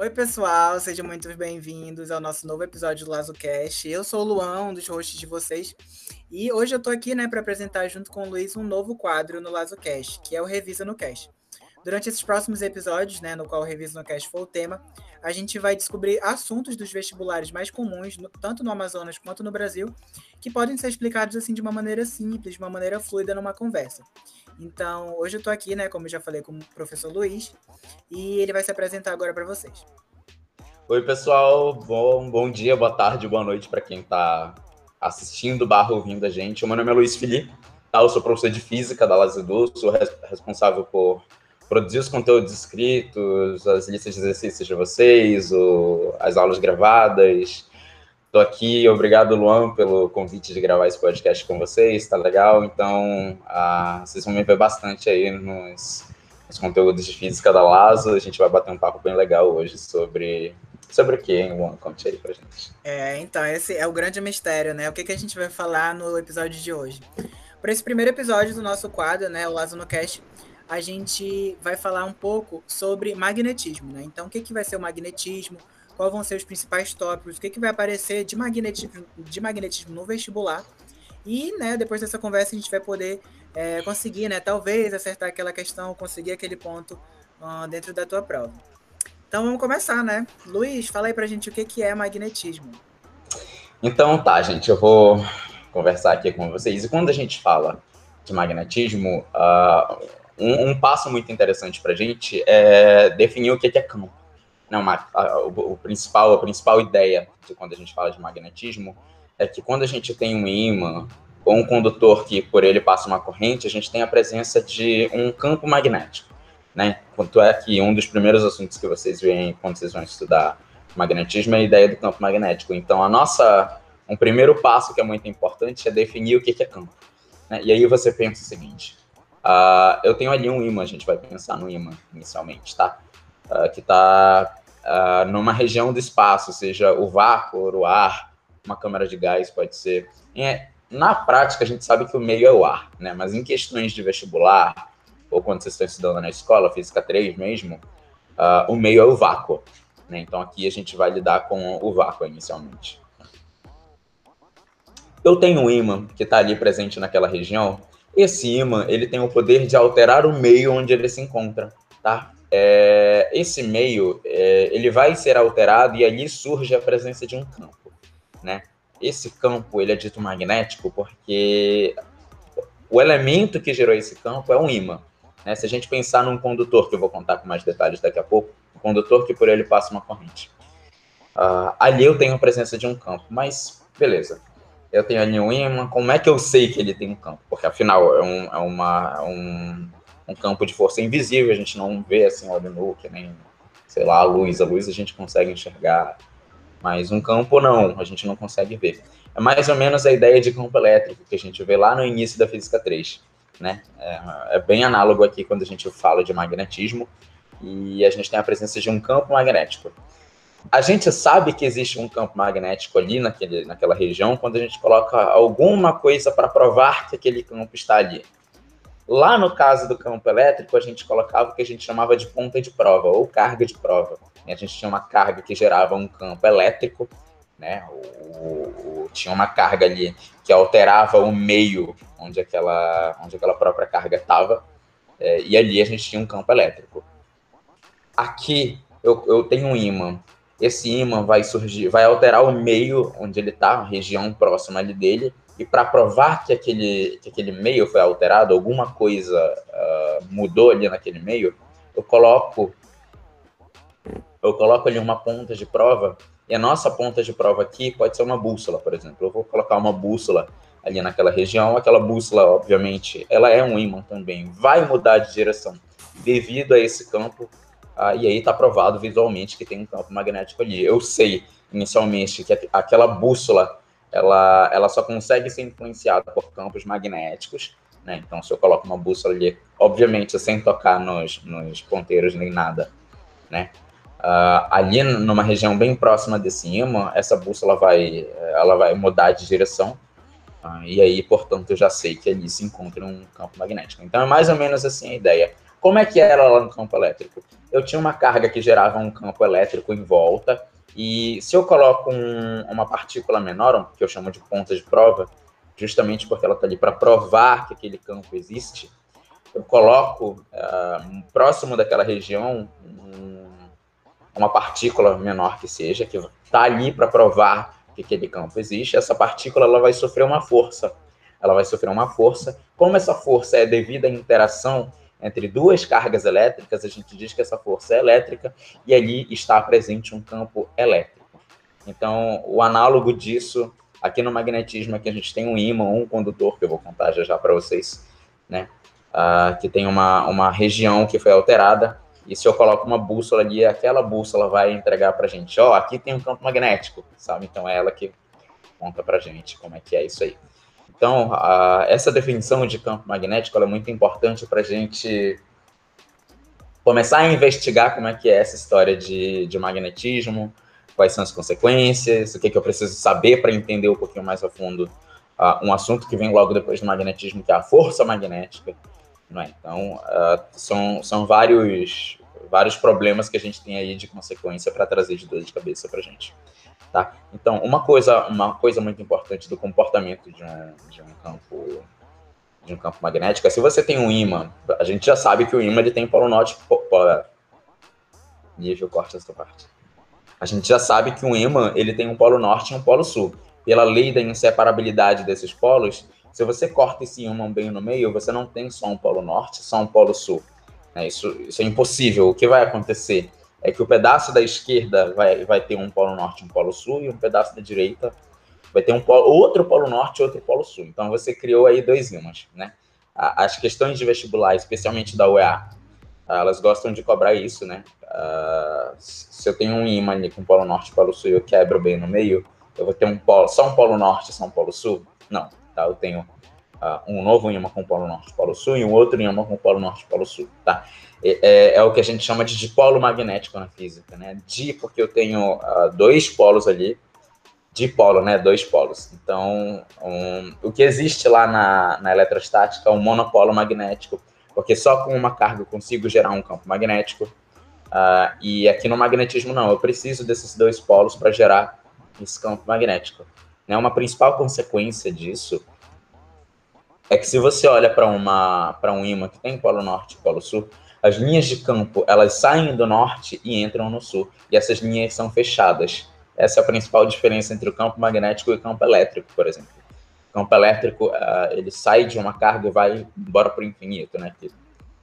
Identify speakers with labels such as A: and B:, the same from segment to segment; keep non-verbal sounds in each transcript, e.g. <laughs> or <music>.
A: Oi, pessoal, sejam muito bem-vindos ao nosso novo episódio do LazoCast. Eu sou o Luan, um dos hosts de vocês, e hoje eu tô aqui, né, para apresentar junto com o Luiz um novo quadro no LazoCast, que é o Revisa no Cast. Durante esses próximos episódios, né, no qual o Revisa no Cast foi o tema, a gente vai descobrir assuntos dos vestibulares mais comuns, no, tanto no Amazonas quanto no Brasil, que podem ser explicados assim de uma maneira simples, de uma maneira fluida numa conversa. Então, hoje eu tô aqui, né, como eu já falei, com o professor Luiz, e ele vai se apresentar agora para vocês.
B: Oi, pessoal. Bom, bom dia, boa tarde, boa noite para quem está assistindo barra ouvindo a gente. O meu nome é Luiz Felipe, tá? eu sou professor de Física da Lazidu, sou responsável por produzir os conteúdos escritos, as listas de exercícios de vocês, o, as aulas gravadas, Estou aqui, obrigado, Luan, pelo convite de gravar esse podcast com vocês, tá legal? Então, uh, vocês vão me ver bastante aí nos, nos, conteúdos de física da LASO. A gente vai bater um papo bem legal hoje sobre. Sobre o que, hein, Luan? Conte aí pra gente.
A: É, então, esse é o grande mistério, né? O que, que a gente vai falar no episódio de hoje? Para esse primeiro episódio do nosso quadro, né, o Lazo no Cast, a gente vai falar um pouco sobre magnetismo, né? Então, o que, que vai ser o magnetismo? Quais vão ser os principais tópicos, o que, que vai aparecer de magnetismo, de magnetismo no vestibular. E, né, depois dessa conversa a gente vai poder é, conseguir, né, talvez acertar aquela questão, conseguir aquele ponto uh, dentro da tua prova. Então vamos começar, né? Luiz, fala aí pra gente o que, que é magnetismo.
B: Então tá, gente, eu vou conversar aqui com vocês. E quando a gente fala de magnetismo, uh, um, um, passo muito interessante pra gente é definir o que, que é campo. Não, a, a, o, o, principal, a principal ideia de quando a gente fala de magnetismo é que quando a gente tem um ímã ou um condutor que por ele passa uma corrente, a gente tem a presença de um campo magnético, né? Quanto é que um dos primeiros assuntos que vocês veem quando vocês vão estudar magnetismo é a ideia do campo magnético. Então, a nossa, um primeiro passo que é muito importante é definir o que é campo. Né? E aí você pensa o seguinte: uh, eu tenho ali um ímã, a gente vai pensar no ímã inicialmente, tá? Uh, que está uh, numa região do espaço, seja o vácuo, o ar, uma câmara de gás pode ser. Na prática, a gente sabe que o meio é o ar, né? Mas em questões de vestibular, ou quando vocês estão estudando na escola, física 3 mesmo, uh, o meio é o vácuo. Né? Então aqui a gente vai lidar com o vácuo inicialmente. Eu tenho um ímã que está ali presente naquela região. Esse ímã ele tem o poder de alterar o meio onde ele se encontra, tá? É, esse meio é, ele vai ser alterado e ali surge a presença de um campo, né? Esse campo ele é dito magnético porque o elemento que gerou esse campo é um ímã. Né? Se a gente pensar num condutor, que eu vou contar com mais detalhes daqui a pouco, um condutor que por ele passa uma corrente. Uh, ali eu tenho a presença de um campo, mas beleza. Eu tenho ali um ímã, como é que eu sei que ele tem um campo? Porque afinal é, um, é uma, é um um campo de força invisível, a gente não vê assim olho nu, nem, sei lá, a luz. A luz a gente consegue enxergar, mas um campo não, a gente não consegue ver. É mais ou menos a ideia de campo elétrico que a gente vê lá no início da física 3, né? É, é bem análogo aqui quando a gente fala de magnetismo e a gente tem a presença de um campo magnético. A gente sabe que existe um campo magnético ali naquele, naquela região quando a gente coloca alguma coisa para provar que aquele campo está ali. Lá no caso do campo elétrico, a gente colocava o que a gente chamava de ponta de prova, ou carga de prova. A gente tinha uma carga que gerava um campo elétrico, né? O, o, tinha uma carga ali que alterava o meio onde aquela, onde aquela própria carga estava, é, e ali a gente tinha um campo elétrico. Aqui eu, eu tenho um ímã. Esse ímã vai surgir, vai alterar o meio onde ele está, a região próxima ali dele, e para provar que aquele, que aquele meio foi alterado, alguma coisa uh, mudou ali naquele meio, eu coloco eu coloco ali uma ponta de prova, e a nossa ponta de prova aqui pode ser uma bússola, por exemplo. Eu vou colocar uma bússola ali naquela região, aquela bússola, obviamente, ela é um ímã também, vai mudar de direção devido a esse campo, uh, e aí está provado visualmente que tem um campo magnético ali. Eu sei inicialmente que aquela bússola ela, ela só consegue ser influenciada por campos magnéticos, né? Então, se eu coloco uma bússola ali, obviamente, sem tocar nos, nos ponteiros nem nada, né? Uh, ali numa região bem próxima de cima, essa bússola vai, ela vai mudar de direção, uh, e aí, portanto, eu já sei que ali se encontra um campo magnético. Então, é mais ou menos assim a ideia. Como é que era lá no campo elétrico? eu tinha uma carga que gerava um campo elétrico em volta, e se eu coloco um, uma partícula menor, que eu chamo de ponta de prova, justamente porque ela está ali para provar que aquele campo existe, eu coloco uh, próximo daquela região um, uma partícula menor que seja, que está ali para provar que aquele campo existe, essa partícula ela vai sofrer uma força. Ela vai sofrer uma força. Como essa força é devida à interação entre duas cargas elétricas, a gente diz que essa força é elétrica e ali está presente um campo elétrico. Então, o análogo disso, aqui no magnetismo, é que a gente tem um ímã, um condutor, que eu vou contar já já para vocês, né? Uh, que tem uma, uma região que foi alterada, e se eu coloco uma bússola ali, aquela bússola vai entregar para a gente, ó, oh, aqui tem um campo magnético, sabe? Então é ela que conta para gente como é que é isso aí. Então, a, essa definição de campo magnético é muito importante para a gente começar a investigar como é que é essa história de, de magnetismo, quais são as consequências, o que, que eu preciso saber para entender um pouquinho mais a fundo uh, um assunto que vem logo depois do magnetismo, que é a força magnética. É? Então, uh, são, são vários, vários problemas que a gente tem aí de consequência para trazer de dor de cabeça para a gente. Tá? Então, uma coisa, uma coisa muito importante do comportamento de um, de um campo de um campo magnético é se você tem um ímã, a gente já sabe que o ímã ele tem polo norte, polo, nível corta essa parte. A gente já sabe que um ímã ele tem um polo norte e um polo sul. Pela lei da inseparabilidade desses polos, se você corta esse ímã bem no meio, você não tem só um polo norte, só um polo sul. É, isso, isso é impossível. O que vai acontecer? É que o pedaço da esquerda vai, vai ter um polo norte um polo sul, e um pedaço da direita vai ter um polo, outro polo norte outro polo sul. Então você criou aí dois ímãs, né? As questões de vestibular, especialmente da UEA, elas gostam de cobrar isso, né? Uh, se eu tenho um ímã ali com polo norte polo sul e eu quebro bem no meio, eu vou ter um polo, só um polo norte e só um polo sul? Não, tá? Eu tenho uh, um novo com polo norte polo sul e um outro com polo norte polo sul, tá? É, é, é, o que a gente chama de dipolo magnético na física, né? Di, porque eu tenho uh, dois polos ali, dipolo, né? Dois polos. Então, um, o que existe lá na, na eletrostática é um monopolo magnético, porque só com uma carga eu consigo gerar um campo magnético. Uh, e aqui no magnetismo, não, eu preciso desses dois polos para gerar esse campo magnético. Né? Uma principal consequência disso é que se você olha para um ímã que tem polo norte e polo sul, as linhas de campo, elas saem do norte e entram no sul. E essas linhas são fechadas. Essa é a principal diferença entre o campo magnético e o campo elétrico, por exemplo. O campo elétrico, uh, ele sai de uma carga e vai embora para o infinito, né?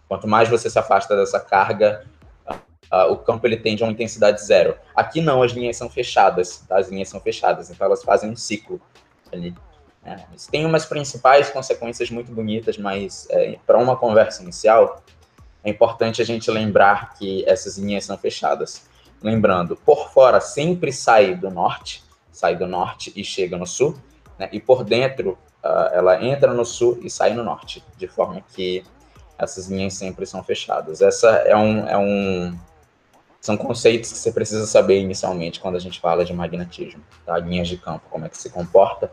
B: Quanto mais você se afasta dessa carga, uh, o campo ele tende a uma intensidade zero. Aqui não, as linhas são fechadas, tá? As linhas são fechadas, então elas fazem um ciclo ali. Né? Tem umas principais consequências muito bonitas, mas é, para uma conversa inicial, é importante a gente lembrar que essas linhas são fechadas. Lembrando, por fora sempre sai do norte, sai do norte e chega no sul, né? e por dentro uh, ela entra no sul e sai no norte, de forma que essas linhas sempre são fechadas. Essa é um, é um são conceitos que você precisa saber inicialmente quando a gente fala de magnetismo, tá? linhas de campo, como é que se comporta,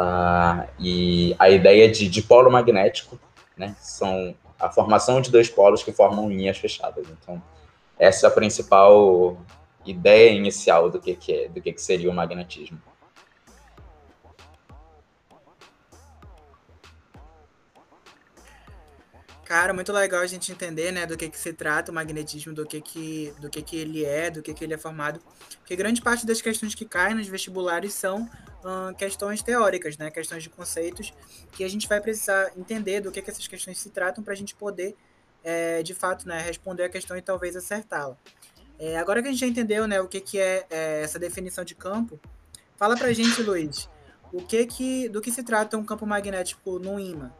B: uh, e a ideia de dipolo magnético, né? são a formação de dois polos que formam linhas fechadas. Então, essa é a principal ideia inicial do que, que é, do que, que seria o magnetismo.
A: Cara, muito legal a gente entender, né, do que que se trata o magnetismo, do que que, do que que ele é, do que que ele é formado. Porque grande parte das questões que caem nos vestibulares são hum, questões teóricas, né, questões de conceitos que a gente vai precisar entender do que que essas questões se tratam para a gente poder, é, de fato, né, responder a questão e talvez acertá-la. É, agora que a gente já entendeu, né, o que que é, é essa definição de campo, fala para a gente, Luiz, o que que, do que se trata um campo magnético no ímã?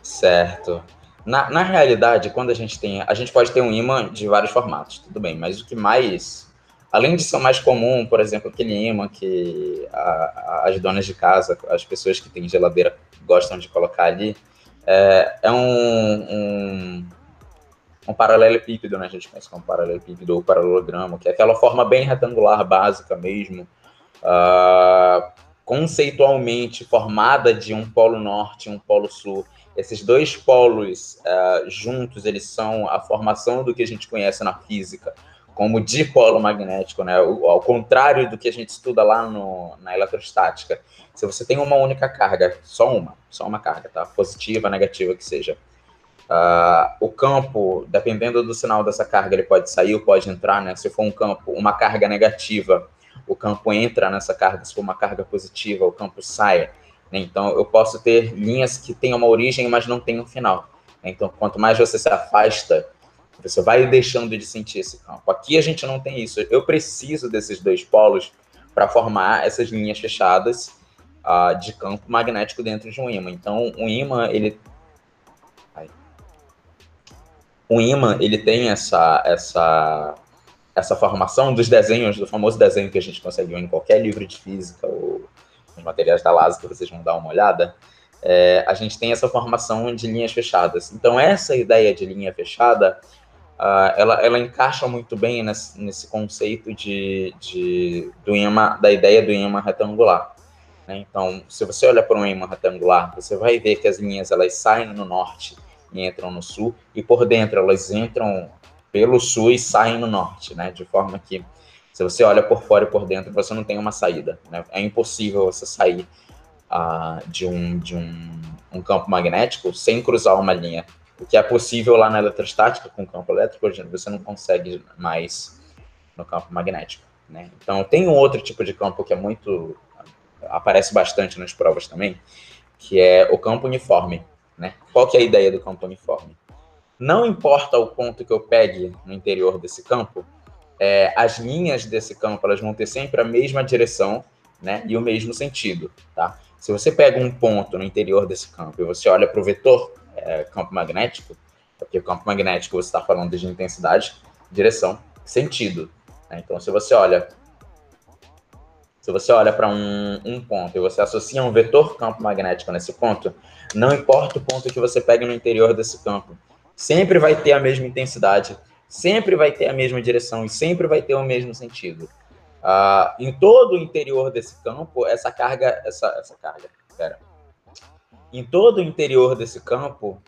B: Certo. Na, na realidade, quando a gente tem. A gente pode ter um imã de vários formatos, tudo bem, mas o que mais. Além de ser mais comum, por exemplo, aquele imã que a, a, as donas de casa, as pessoas que têm geladeira gostam de colocar ali, é, é um, um, um paralelepípedo, né? A gente conhece como paralelepípedo ou paralelogramo, que é aquela forma bem retangular, básica mesmo, uh, conceitualmente formada de um polo norte e um polo sul Esses dois polos uh, juntos, eles são a formação do que a gente conhece na física como dipolo magnético, né? Ao contrário do que a gente estuda lá no, na eletrostática. Se você tem uma única carga, só uma, só uma carga, tá? Positiva, negativa que seja. Uh, o campo, dependendo do sinal dessa carga, ele pode sair ou pode entrar, né? Se for um campo, uma carga negativa, o campo entra nessa carga. Se for uma carga positiva, o campo sai. Então, eu posso ter linhas que têm uma origem, mas não têm um final. Então, quanto mais você se afasta você vai deixando de sentir esse campo. Aqui a gente não tem isso. Eu preciso desses dois polos para formar essas linhas fechadas uh, de campo magnético dentro de um ímã. Então, um ímã, ele... Um ímã, ele tem essa, essa, essa formação dos desenhos, do famoso desenho que a gente conseguiu em qualquer livro de física ou nos materiais da LASA, que vocês vão dar uma olhada. É, a gente tem essa formação de linhas fechadas. Então, essa ideia de linha fechada uh, ela, ela encaixa muito bem nesse, nesse conceito de, de, do imã, da ideia do imã retangular. Né? Então, se você olha para um imã retangular, você vai ver que as linhas elas saem no norte e entram no sul, e por dentro elas entram pelo sul e saem no norte, né? de forma que se você olha por fora e por dentro, você não tem uma saída. Né? É impossível você sair uh, de, um, de um, um campo magnético sem cruzar uma linha o que é possível lá na eletrostática com campo elétrico, você não consegue mais no campo magnético. Né? Então, tem um outro tipo de campo que é muito. aparece bastante nas provas também, que é o campo uniforme. Né? Qual que é a ideia do campo uniforme? Não importa o ponto que eu pegue no interior desse campo, é, as linhas desse campo elas vão ter sempre a mesma direção né, e o mesmo sentido. Tá? Se você pega um ponto no interior desse campo e você olha para o vetor é, campo magnético, porque o campo magnético você está falando de intensidade, direção, sentido. Né? Então, se você olha se você olha para um, um, ponto e você associa um vetor campo magnético nesse ponto, não importa o ponto que você pegue no interior desse campo, sempre vai ter a mesma intensidade, sempre vai ter a mesma direção e sempre vai ter o mesmo sentido. Uh, em todo o interior desse campo, essa carga, essa, essa carga, pera, em todo o interior desse campo,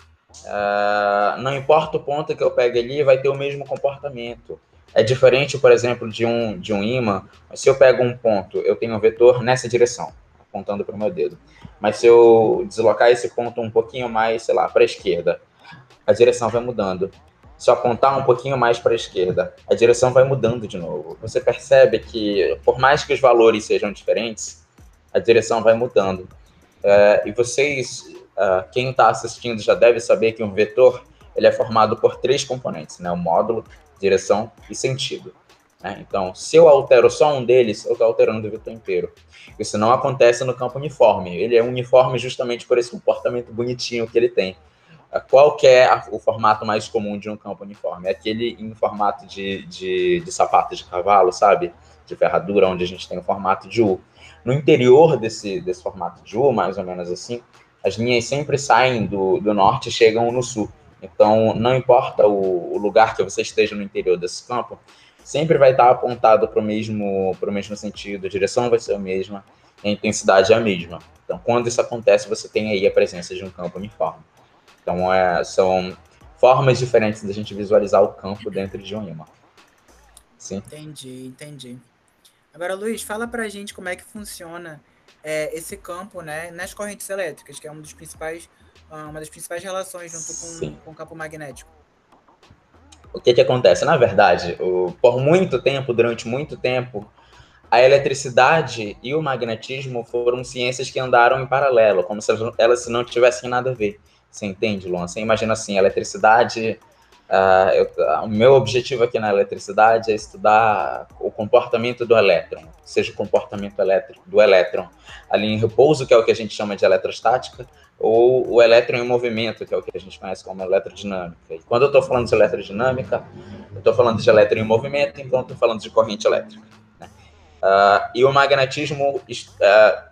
B: uh, não importa o ponto que eu pegue ali, vai ter o mesmo comportamento. É diferente, por exemplo, de um, de um ímã. Se eu pego um ponto, eu tenho um vetor nessa direção, apontando para o meu dedo. Mas se eu deslocar esse ponto um pouquinho mais, sei lá, para a esquerda, a direção vai mudando. Se eu apontar um pouquinho mais para a esquerda, a direção vai mudando de novo. Você percebe que, por mais que os valores sejam diferentes, a direção vai mudando. É, e vocês, uh, quem está assistindo já deve saber que um vetor ele é formado por três componentes, né? O módulo, direção e sentido. Né? Então, se eu altero só um deles, eu estou alterando o vetor inteiro. Isso não acontece no campo uniforme. Ele é uniforme justamente por esse comportamento bonitinho que ele tem. Qual que é a, o formato mais comum de um campo uniforme? É aquele em formato de, de, de sapato de cavalo, sabe? De ferradura, onde a gente tem o formato de U. No interior desse, desse formato de U, mais ou menos assim, as linhas sempre saem do, do norte e chegam no sul. Então, não importa o, o lugar que você esteja no interior desse campo, sempre vai estar apontado para o mesmo, mesmo sentido, a direção vai ser a mesma, a intensidade é a mesma. Então, quando isso acontece, você tem aí a presença de um campo uniforme. Então, é, são formas diferentes da gente visualizar o campo dentro de um imã.
A: Sim? Entendi, entendi. Agora, Luiz, fala pra gente como é que funciona é, esse campo né, nas correntes elétricas, que é uma, dos principais, ah, uma das principais relações junto com, com o campo magnético.
B: O que, que acontece? Na verdade, o, por muito tempo, durante muito tempo, a eletricidade e o magnetismo foram ciências que andaram em paralelo, como se elas não tivessem nada a ver. Você entende, Luan? Você imagina assim, eletricidade Uh, eu, uh, o meu objetivo aqui na eletricidade é estudar o comportamento do elétron, seja o comportamento elétrico, do elétron ali em repouso, que é o que a gente chama de eletrostática, ou o elétron em movimento, que é o que a gente conhece como eletrodinâmica. E quando eu estou falando de eletrodinâmica, eu estou falando de elétron em movimento, então estou falando de corrente elétrica. Uh, e o magnetismo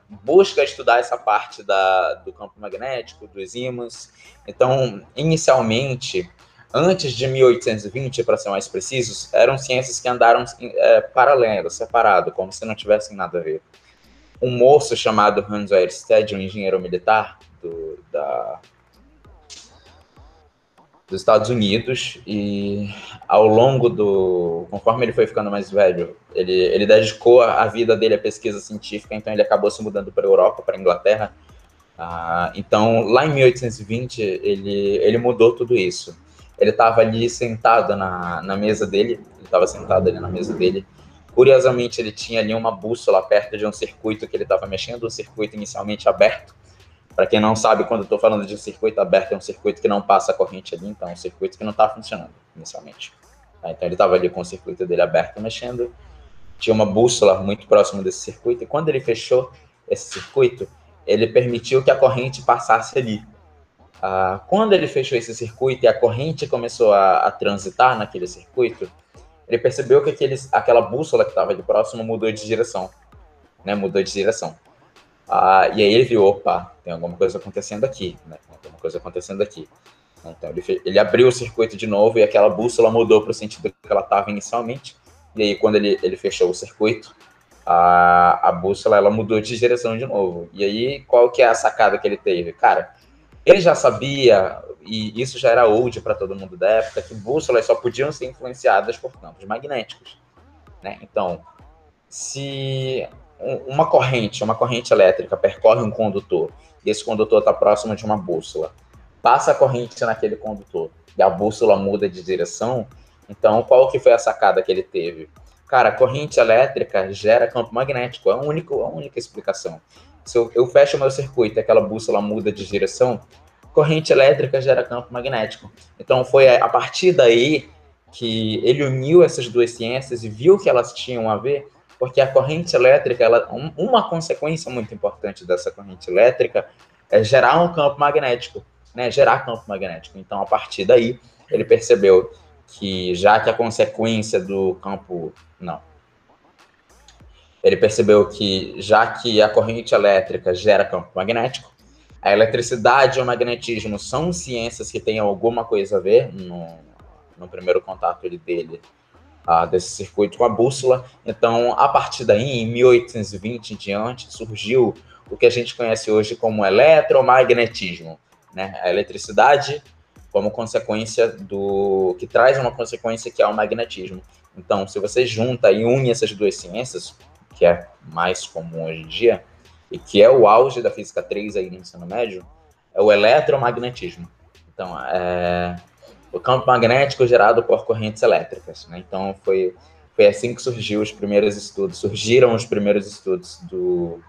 B: busca estudar essa parte da, do campo magnético, dos ímãs. Então, inicialmente, Antes de 1820, para ser mais precisos, eram ciências que andaram é, paralelas, separadas, como se não tivessem nada a ver. Um moço chamado Hans Ørsted, um engenheiro militar do, da, dos Estados Unidos e ao longo do conforme ele foi ficando mais velho ele, ele dedicou a, vida dele à pesquisa científica então ele acabou se mudando para a Europa para a Inglaterra. Ah, então lá em 1820 ele ele mudou tudo isso. Ele estava ali sentado na, na mesa dele ele estava sentado ali na mesa dele. Curiosamente ele tinha ali uma bússola perto de um circuito que ele estava mexendo um circuito inicialmente aberto para quem não sabe, quando eu estou falando de um circuito aberto, é um circuito que não passa corrente ali, então é um circuito que não está funcionando inicialmente. Tá? Então ele estava ali com o circuito dele aberto mexendo, tinha uma bússola muito próximo desse circuito, e quando ele fechou esse circuito, ele permitiu que a corrente passasse ali. Ah, quando ele fechou esse circuito e a corrente começou a, a transitar naquele circuito, ele percebeu que aqueles, aquela bússola que estava ali próximo mudou de direção. Né, mudou de direção. Ah, e aí ele viu, opa, tem alguma coisa acontecendo aqui, né? Tem alguma coisa acontecendo aqui. Então ele, ele abriu o circuito de novo e aquela bússola mudou para o sentido que ela estava inicialmente. E aí quando ele, ele fechou o circuito, a, a bússola ela mudou de direção de novo. E aí qual que é a sacada que ele teve? Cara, ele já sabia, e isso já era old para todo mundo da época, que bússolas só podiam ser influenciadas por campos magnéticos. Né? Então, se uma corrente, uma corrente elétrica percorre um condutor e esse condutor está próximo de uma bússola, passa a corrente naquele condutor e a bússola muda de direção, então qual que foi a sacada que ele teve? Cara, corrente elétrica gera campo magnético, é a única, a única explicação. Se eu, eu fecho meu circuito e aquela bússola muda de direção, corrente elétrica gera campo magnético. Então foi a partir daí que ele uniu essas duas ciências e viu que elas tinham a ver porque a corrente elétrica, ela, um, uma consequência muito importante dessa corrente elétrica é gerar um campo magnético, né? Gerar campo magnético. Então, a partir daí, ele percebeu que já que a consequência do campo não, ele percebeu que já que a corrente elétrica gera campo magnético, a eletricidade e o magnetismo são ciências que têm alguma coisa a ver no, no primeiro contato dele uh, desse circuito com a bússola. Então, a partir daí, em 1820 em diante, surgiu o que a gente conhece hoje como eletromagnetismo, né? A eletricidade como consequência do que traz uma consequência que é o magnetismo. Então, se você junta e une essas duas ciências, que é mais comum hoje em dia, e que é o auge da física 3 aí no ensino médio, é o eletromagnetismo. Então, é, o campo magnético gerado por correntes elétricas. Né? Então, foi, foi assim que surgiu os primeiros estudos, surgiram os primeiros estudos do,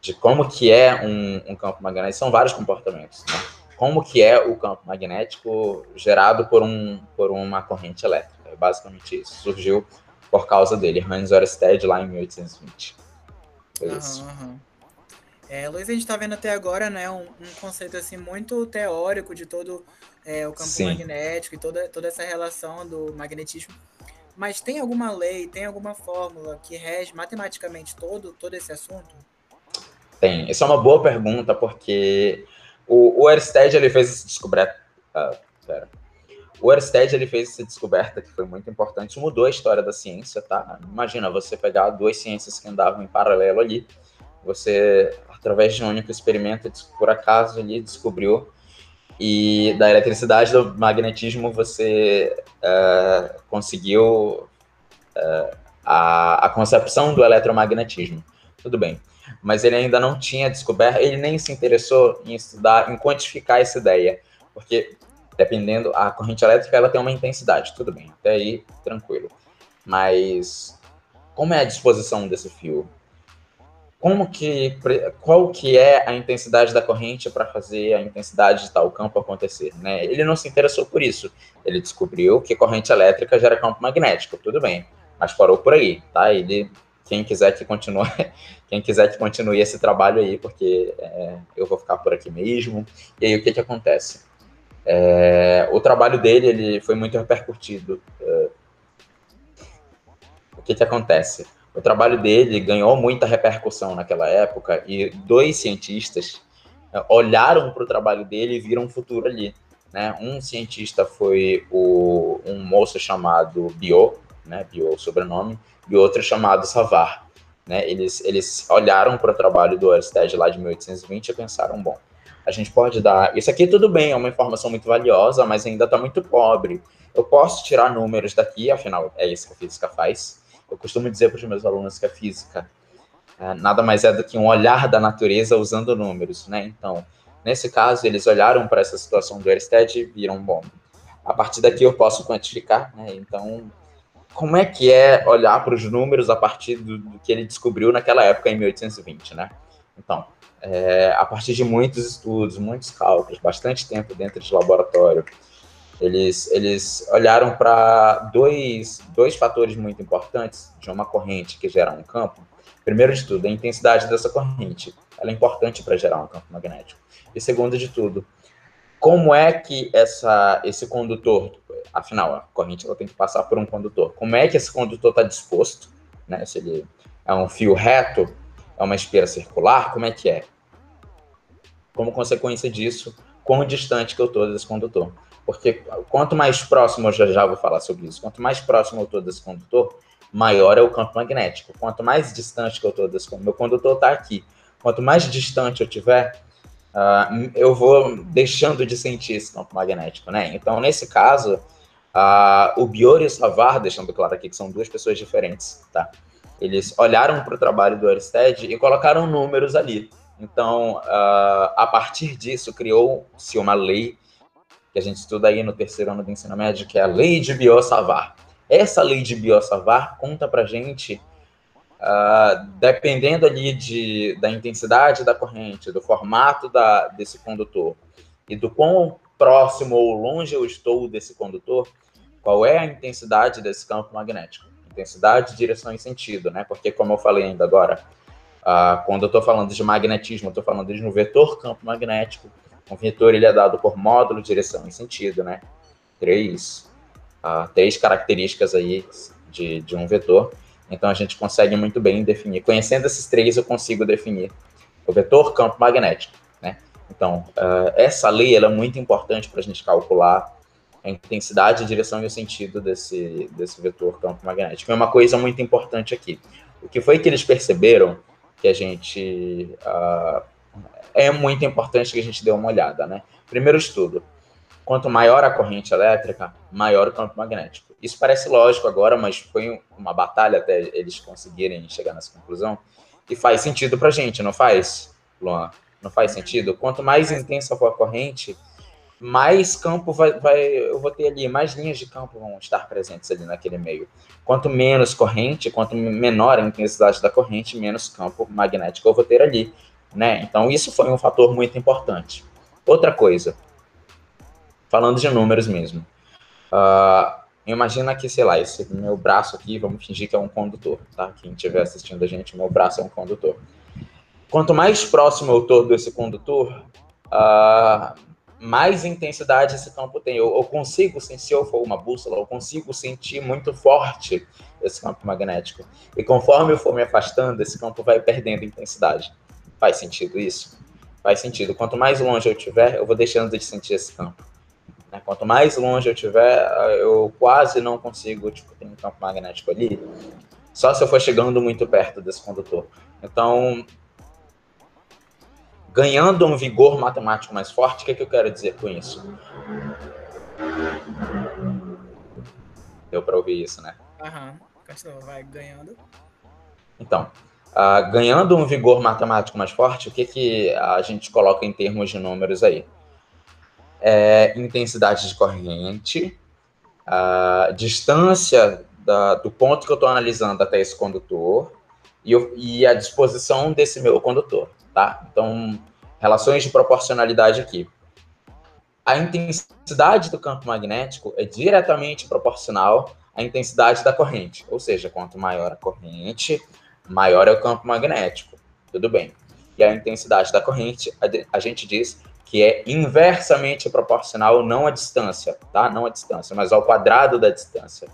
B: de como que é um, um campo magnético. São vários comportamentos. Né? Como que é o campo magnético gerado por, um, por uma corrente elétrica. É basicamente isso. Surgiu por causa dele, Hans Ørsted, lá em 1820. Foi isso. Uhum.
A: É, Luiz, a gente está vendo até agora né, um, um, conceito assim muito teórico de todo é, o campo Sim. magnético e toda, toda essa relação do magnetismo. Mas tem alguma lei, tem alguma fórmula que rege matematicamente todo, todo esse assunto?
B: Tem. Essa é uma boa pergunta, porque o, o Ørsted, ele fez essa descoberta... Ah, pera. O Ørsted, ele fez essa descoberta que foi muito importante, mudou a história da ciência, tá? Imagina você pegar duas ciências que andavam em paralelo ali, você, através de um único experimento, por acaso ali descobriu e da eletricidade do magnetismo você uh, conseguiu uh, a, a concepção do eletromagnetismo. Tudo bem. Mas ele ainda não tinha descoberto, ele nem se interessou em estudar, em quantificar essa ideia. Porque, dependendo, a corrente elétrica ela tem uma intensidade, tudo bem, até aí tranquilo. Mas como é a disposição desse fio? Como que qual que é a intensidade da corrente para fazer a intensidade de tal campo acontecer, né? Ele não se interessou por isso. Ele descobriu que corrente elétrica gera campo magnético, tudo bem, mas parou por aí, tá? Ele quem quiser que continue, <laughs> quem quiser que continue esse trabalho aí, porque é, eu vou ficar por aqui mesmo. E aí o que que acontece? É, o trabalho dele ele foi muito repercutido. É, o que que acontece? O trabalho dele ganhou muita repercussão naquela época e dois cientistas eh, olharam para o trabalho dele e viram um futuro ali. Né? Um cientista foi o, um moço chamado Bio, né? Bio é o sobrenome, e outro chamado Savar. Né? Eles, eles olharam para o trabalho do Ørsted lá de 1820 e pensaram, bom, A gente pode dar. Isso aqui tudo bem, é uma informação muito valiosa, mas ainda está muito pobre. Eu posso tirar números daqui, afinal, é isso que a física faz. Eu costumo dizer para os meus alunos que a física é, nada mais é do que um olhar da natureza usando números, né? Então, nesse caso, eles olharam para essa situação do Ersted e viram, bom, a partir daqui eu posso quantificar, né? Então, como é que é olhar para os números a partir do, do, que ele descobriu naquela época, em 1820, né? Então, é, a partir de muitos estudos, muitos cálculos, bastante tempo dentro de laboratório, eles, eles olharam para dois, dois fatores muito importantes de uma corrente que gera um campo, Primeiro de tudo, a intensidade dessa corrente. Ela é importante para gerar um campo magnético. E segundo de tudo, como é que essa, esse condutor, afinal, a corrente ela tem que passar por um condutor. Como é que esse condutor está disposto? Né? Se ele é um fio reto, é uma espira circular, como é que é? Como consequência disso, quão distante que eu estou desse condutor. Porque quanto mais próximo, eu já, já vou falar sobre isso, quanto mais próximo eu estou desse condutor, maior é o campo magnético. Quanto mais distante que eu estou desse meu condutor está aqui, quanto mais distante eu tiver, uh, eu vou deixando de sentir esse campo magnético, né? Então, nesse caso, uh, o Bior e o Savar, deixando claro aqui que são duas pessoas diferentes, tá? Eles olharam para o trabalho do Oersted e colocaram números ali. Então, uh, a partir disso, criou-se uma lei que a gente estuda aí no terceiro ano do ensino médio, que é a Lei de Biot-Savart. Essa lei de Biosavar conta para gente, uh, dependendo ali de, da intensidade da corrente, do formato da, desse condutor e do quão próximo ou longe eu estou desse condutor, qual é a intensidade desse campo magnético. Intensidade, direção e sentido, né? Porque, como eu falei ainda agora, uh, quando eu estou falando de magnetismo, eu estou falando de um vetor campo magnético. Um vetor ele é dado por módulo, direção e sentido, né? Três uh, três características aí de, de um vetor. Então a gente consegue muito bem definir. Conhecendo esses três, eu consigo definir o vetor campo magnético. Né? Então, uh, essa lei é muito importante para a gente calcular a intensidade, a direção e o sentido desse, desse vetor campo magnético. É uma coisa muito importante aqui. O que foi que eles perceberam que a gente. Uh, é muito importante que a gente dê uma olhada, né? Primeiro estudo. Quanto maior a corrente elétrica, maior o campo magnético. Isso parece lógico agora, mas foi uma batalha até eles conseguirem chegar nessa conclusão. E faz sentido para a gente, não faz, Luan? Não faz sentido? Quanto mais intensa for a corrente, mais campo vai, vai, eu vou ter ali, mais linhas de campo vão estar presentes ali naquele meio. Quanto menos corrente, quanto menor a intensidade da corrente, menos campo magnético eu vou ter ali, né? Então isso foi um fator muito importante. Outra coisa, falando de números mesmo. Uh, imagina que, sei lá, esse meu braço aqui, vamos fingir que é um condutor, tá? Quem estiver assistindo a gente, meu braço é um condutor. Quanto mais próximo eu estou desse condutor, uh, mais intensidade esse campo tem. Eu, eu, consigo, se eu for uma bússola, eu consigo sentir muito forte esse campo magnético. E conforme eu for me afastando, esse campo vai perdendo intensidade. Faz sentido isso? Faz sentido. Quanto mais longe eu estiver, eu vou deixando de sentir esse campo. Né? Quanto mais longe eu tiver, eu quase não consigo, tipo, ter um campo magnético ali, só se eu for chegando muito perto desse condutor. Então, ganhando um vigor matemático mais forte, o que, é que eu quero dizer com isso? Deu para ouvir isso, né?
A: Aham, uhum. vai ganhando.
B: Então, uh, ganhando um vigor matemático mais forte, o que, que a gente coloca em termos de números aí? é, intensidade de corrente, a distância da, do ponto que eu estou analisando até esse condutor e, e, a disposição desse meu condutor, tá? Então, relações de proporcionalidade aqui. A intensidade do campo magnético é diretamente proporcional à intensidade da corrente, ou seja, quanto maior a corrente, maior é o campo magnético, tudo bem. E a intensidade da corrente, a, gente diz que é inversamente proporcional não à distância, tá? Não à distância, mas ao quadrado da distância.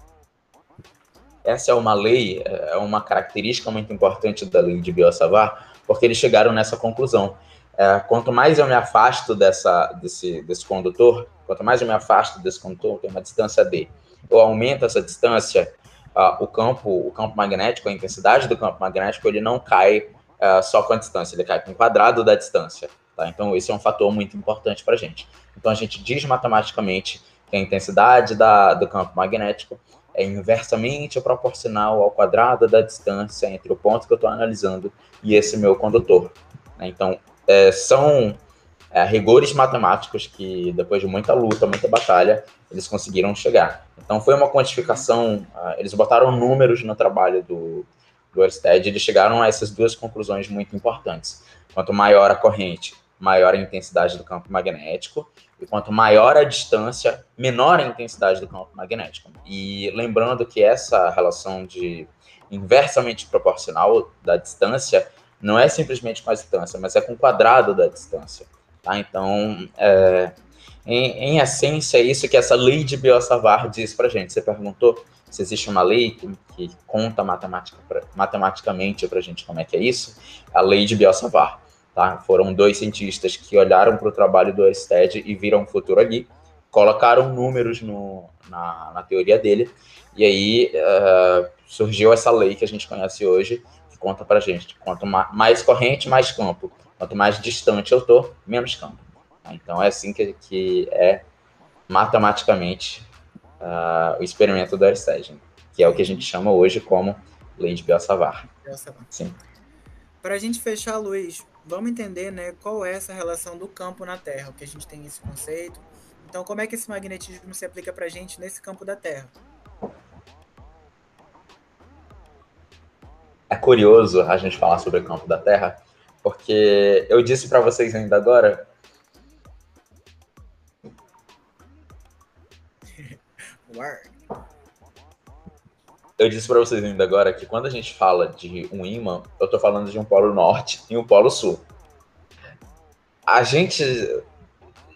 B: Essa é uma lei, é uma característica muito importante da lei de Biot-Savart, porque eles chegaram nessa conclusão. É, quanto mais eu me afasto dessa, desse, desse condutor, quanto mais eu me afasto desse condutor, tem uma distância d, eu aumento essa distância, uh, o campo, o campo magnético, a intensidade do campo magnético, ele não cai uh, só com a distância, ele cai com o quadrado da distância. Tá? Então, esse é um fator muito importante para a gente. Então, a gente diz matematicamente que a intensidade da, do campo magnético é inversamente proporcional ao quadrado da distância entre o ponto que eu estou analisando e esse meu condutor. Né? Então, é, são é, rigores matemáticos que, depois de muita luta, muita batalha, eles conseguiram chegar. Então, foi uma quantificação, uh, eles botaram números no trabalho do, do e eles chegaram a essas duas conclusões muito importantes. Quanto maior a corrente, maior a intensidade do campo magnético, e quanto maior a distância, menor a intensidade do campo magnético. E lembrando que essa relação de inversamente proporcional da distância não é simplesmente com a distância, mas é com o quadrado da distância. Tá? Então, é, em, em, essência, é isso que essa lei de Biot-Savart diz para gente. Você perguntou se existe uma lei que, que conta matematica pra, matematicamente para gente como é que é isso. A lei de Biot-Savart. Tá? Foram dois cientistas que olharam para o trabalho do Ørsted e viram o futuro ali, colocaram números no, na, na teoria dele, e aí uh, surgiu essa lei que a gente conhece hoje, que conta para gente, quanto mais corrente, mais campo. Quanto mais distante eu estou, menos campo. Então é assim que, que é matematicamente uh, o experimento do Ørsted, que é o que a gente chama hoje como lei de Biot-Savart.
A: Sim. Para a gente fechar, Luiz, vamos entender né, qual é essa relação do campo na Terra, o que a gente tem esse conceito. Então, como é que esse magnetismo se aplica para a gente nesse campo da Terra?
B: É curioso a gente falar sobre o campo da Terra, porque eu disse para vocês ainda agora. Eu disse para vocês ainda agora que quando a gente fala de um ímã, eu estou falando de um polo norte e um polo sul. A gente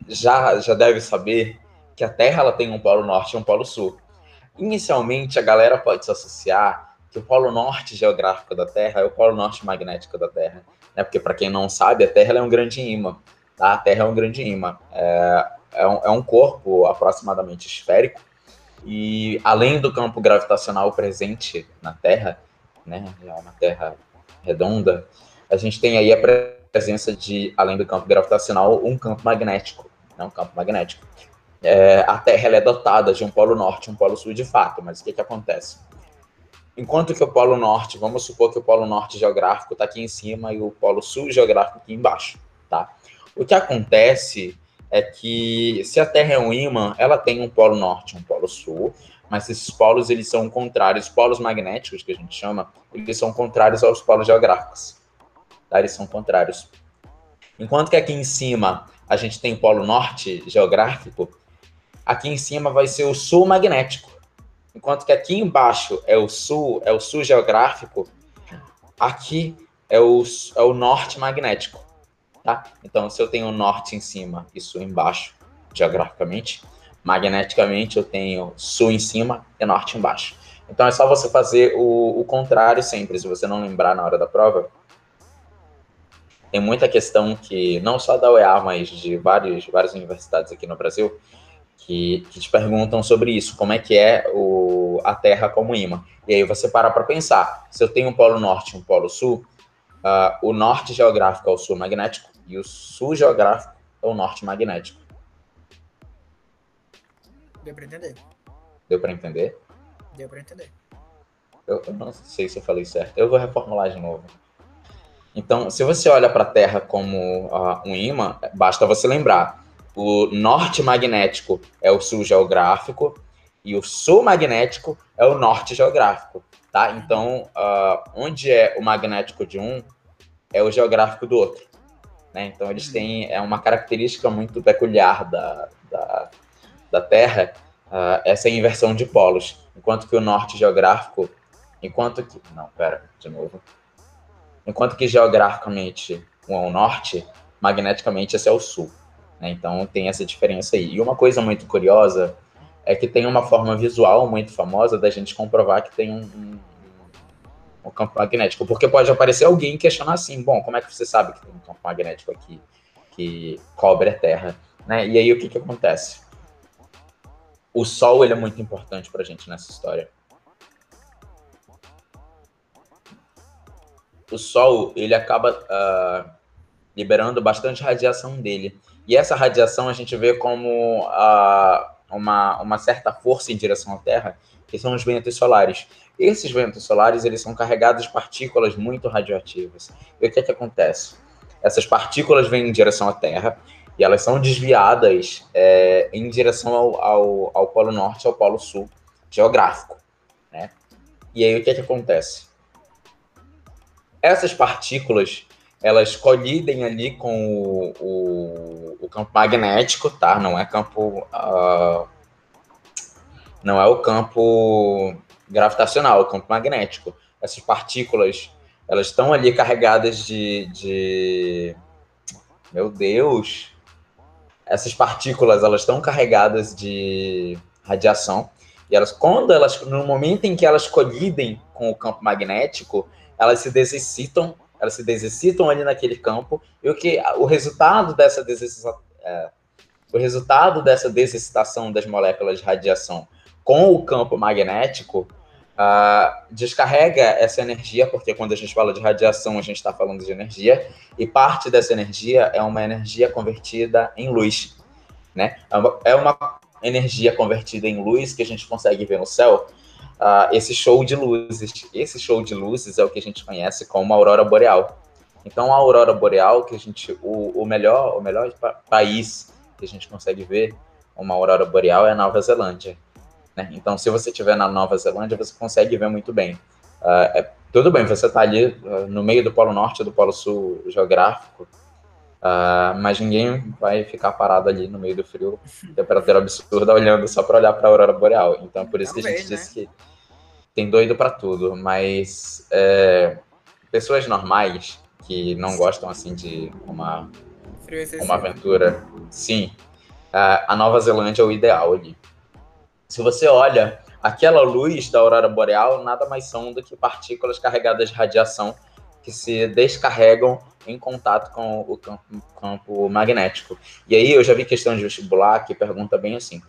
B: já, já deve saber que a Terra ela tem um polo norte e um polo sul. Inicialmente, a galera pode se associar que o polo norte geográfico da Terra é o polo norte magnético da Terra. Né? Porque, para quem não sabe, a Terra é um grande ímã. Tá? A Terra é um grande ímã. É, é, um, é um corpo aproximadamente esférico e além do campo gravitacional presente na Terra, né, é uma Terra redonda, a gente tem aí a presença de, além do campo gravitacional, um campo magnético, né, um campo magnético. É, a Terra é dotada de um polo norte e um polo sul de fato, mas o que, que acontece? Enquanto que o polo norte, vamos supor que o polo norte geográfico está aqui em cima e o polo sul geográfico aqui embaixo, tá? O que acontece é que se a Terra é um ímã, ela tem um polo norte e um polo sul, mas esses polos eles são contrários, polos magnéticos que a gente chama, eles são contrários aos polos geográficos. Tá? Eles são contrários. Enquanto que aqui em cima a gente tem polo norte geográfico, aqui em cima vai ser o sul magnético. Enquanto que aqui embaixo é o sul, é o sul geográfico, aqui é o, é o norte magnético tá? Então, se eu tenho norte em cima e sul embaixo, geograficamente, magneticamente eu tenho sul em cima e norte embaixo. Então, é só você fazer o, o contrário sempre, se você não lembrar na hora da prova. Tem muita questão que, não só da UEA, mas de vários, várias universidades aqui no Brasil, que, que, te perguntam sobre isso, como é que é o, a Terra como imã. E aí você para para pensar, se eu tenho um polo norte e um polo sul, uh, o norte geográfico é o sul magnético, e o sul geográfico é o norte magnético.
A: Deu para entender.
B: Deu para entender?
A: Deu para entender.
B: Eu, eu, não sei se eu falei certo. Eu vou reformular de novo. Então, se você olha para a Terra como uh, um imã, basta você lembrar: o norte magnético é o sul geográfico e o sul magnético é o norte geográfico, tá? Então, uh, onde é o magnético de um é o geográfico do outro. Né? Então, eles têm é uma característica muito peculiar da, da, da Terra, uh, essa inversão de polos. Enquanto que o norte geográfico, enquanto que. Não, pera, de novo. Enquanto que geograficamente um é o norte, magneticamente esse é o sul. Né? Então, tem essa diferença aí. E uma coisa muito curiosa é que tem uma forma visual muito famosa da gente comprovar que tem um, um o campo magnético, porque pode aparecer alguém questionar assim, bom, como é que você sabe que tem um campo magnético aqui que cobre a Terra, né? E aí o que que acontece? O Sol ele é muito importante para a gente nessa história. O Sol ele acaba uh, liberando bastante radiação dele. E essa radiação a gente vê como uh, uma, uma certa força em direção à Terra, que são os ventos solares. Esses ventos solares eles são carregados de partículas muito radioativas. E o que, é que acontece? Essas partículas vêm em direção à Terra e elas são desviadas é, em direção ao, ao, ao, Polo Norte ao Polo Sul geográfico. Né? E aí o que, é que acontece? Essas partículas elas colidem ali com o, o, o campo magnético, tá? Não é campo. Uh, não é o campo gravitacional, é o campo magnético. Essas partículas, elas estão ali carregadas de, de. Meu Deus! Essas partículas, elas estão carregadas de radiação. E elas, quando elas, no momento em que elas colidem com o campo magnético, elas se desexcitam elas se desexcitam ali naquele campo, e o que o resultado dessa desexcitação, é, o resultado dessa desexcitação das moléculas de radiação com o campo magnético uh, descarrega essa energia, porque quando a gente fala de radiação, a gente está falando de energia, e parte dessa energia é uma energia convertida em luz. Né? É uma é energia convertida em luz que a gente consegue ver no céu, uh, esse show de luzes. Esse show de luzes é o que a gente conhece como aurora boreal. Então, a aurora boreal, que a gente, o, o melhor, o melhor país que a gente consegue ver uma aurora boreal é a Nova Zelândia. Né? Então, se você estiver na Nova Zelândia, você consegue ver muito bem. Uh, é, tudo bem, você está ali uh, no meio do Polo Norte e do Polo Sul geográfico, Uh, mas ninguém vai ficar parado ali no meio do frio, temperatura absurda, olhando só para olhar para a aurora boreal. Então, por isso Talvez, que a gente né? disse que tem doido para tudo. Mas é, pessoas normais que não gostam assim de uma, uma aventura, sim, a Nova Zelândia é o ideal ali. Se você olha aquela luz da aurora boreal, nada mais são do que partículas carregadas de radiação que se descarregam em contato com o campo, campo magnético. E aí eu já vi questão de vestibular que pergunta bem assim: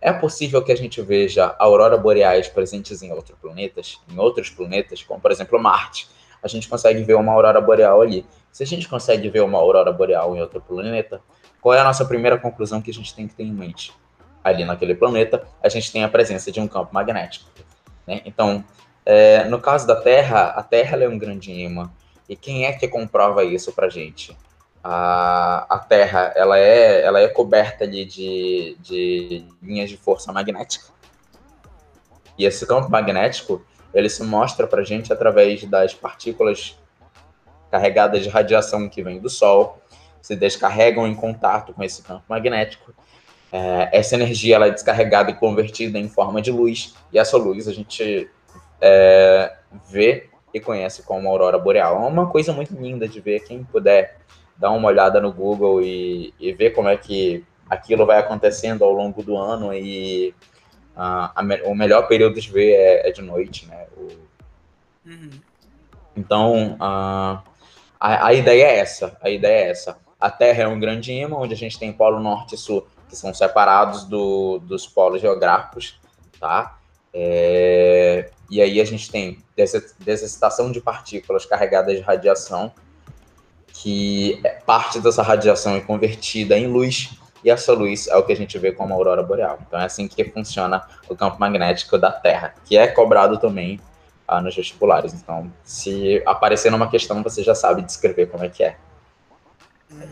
B: é possível que a gente veja aurora boreais presentes em outros planetas, em outros planetas, como por exemplo Marte? A gente consegue ver uma aurora boreal ali. Se a gente consegue ver uma aurora boreal em outro planeta, qual é a nossa primeira conclusão que a gente tem que ter em mente? Ali naquele planeta, a gente tem a presença de um campo magnético. Né? Então, é, no caso da Terra, a Terra é um grande imã. E quem é que comprova isso para gente? A, Terra ela é, ela é coberta ali de, de linhas de força magnética. E esse campo magnético ele se mostra para gente através das partículas carregadas de radiação que vem do Sol, se descarregam em contato com esse campo magnético. É, essa energia ela é descarregada e convertida em forma de luz, e essa luz a gente é, vê e conhece como aurora boreal. É uma coisa muito linda de ver. Quem puder dar uma olhada no Google e, e ver como é que aquilo vai acontecendo ao longo do ano e a, o melhor período de ver é, é de noite, né? O... Uhum. Então, a, a ideia é essa. A ideia é essa. A Terra é um grande imã, onde a gente tem polo norte e sul, que são separados do, dos polos geográficos, tá? É, e aí a gente tem desexcitação de partículas carregadas de radiação, que é parte dessa radiação é convertida em luz, e essa luz é o que a gente vê como aurora boreal. Então é assim que funciona o campo magnético da Terra, que é cobrado também ah, nos vestibulares. Então, se aparecer numa questão, você já sabe descrever como é que é.
A: É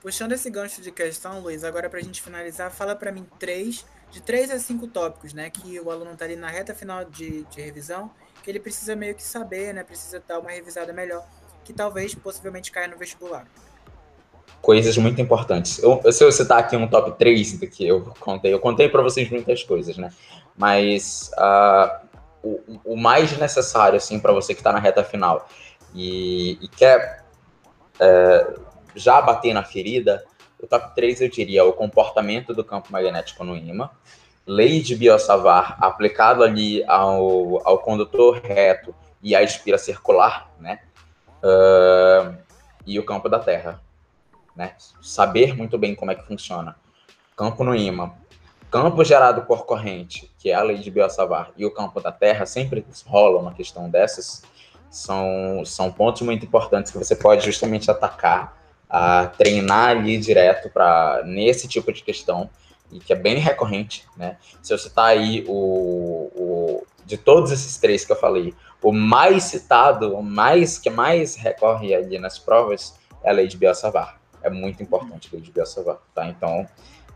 A: Puxando esse gancho de questão, Luiz, agora para a gente finalizar, fala para mim três de três a cinco tópicos, né? Que o aluno está ali na reta final de, de revisão, que ele precisa meio que saber, né? Precisa dar uma revisada melhor, que talvez possivelmente caia no vestibular.
B: Coisas muito importantes. Eu, se eu citar aqui um top 3 do que eu contei, eu contei para vocês muitas coisas, né? Mas uh, o, o, mais necessário, assim, para você que está na reta final e, e quer uh, já bater na ferida, o top 3 eu diria o comportamento do campo magnético no ímã, lei de Biot-Savart aplicado ali ao, ao condutor reto e à espira circular, né? Uh, e o campo da Terra, né? Saber muito bem como é que funciona. Campo no ímã, campo gerado por corrente, que é a lei de Biot-Savart, e o campo da Terra, sempre rola uma questão dessas, são, são pontos muito importantes que você pode justamente atacar a treinar ali direto para nesse tipo de questão e que é bem recorrente, né? Se eu citar aí o, o de todos esses três que eu falei, o mais citado, o mais que mais recorre ali nas provas é a lei de Biel-Savart. É muito importante a lei de Biel-Savart, tá? Então,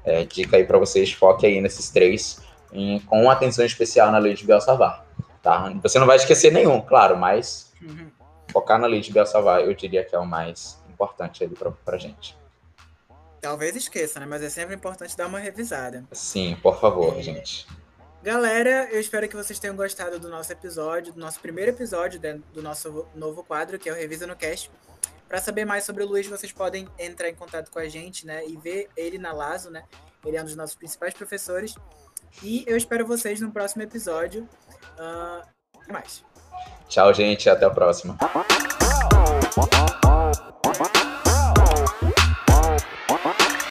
B: é, dica aí para vocês, foque aí nesses três em, com atenção especial na lei de Biel-Savart, tá? Você não vai esquecer nenhum, claro, mas uhum. focar na lei de Biel-Savart eu diria que é o mais importante ali para gente.
A: Talvez esqueça, né? Mas é sempre importante dar uma revisada.
B: Sim, por favor, é... gente.
A: Galera, eu espero que vocês tenham gostado do nosso episódio, do nosso primeiro episódio do nosso novo quadro, que é o Revisa no Cast. Para saber mais sobre o Luiz, vocês podem entrar em contato com a gente, né? E ver ele na Lazo, né? Ele é um dos nossos principais professores. E eu espero vocês no próximo episódio. Uh, até mais.
B: Tchau, gente. Até a próxima.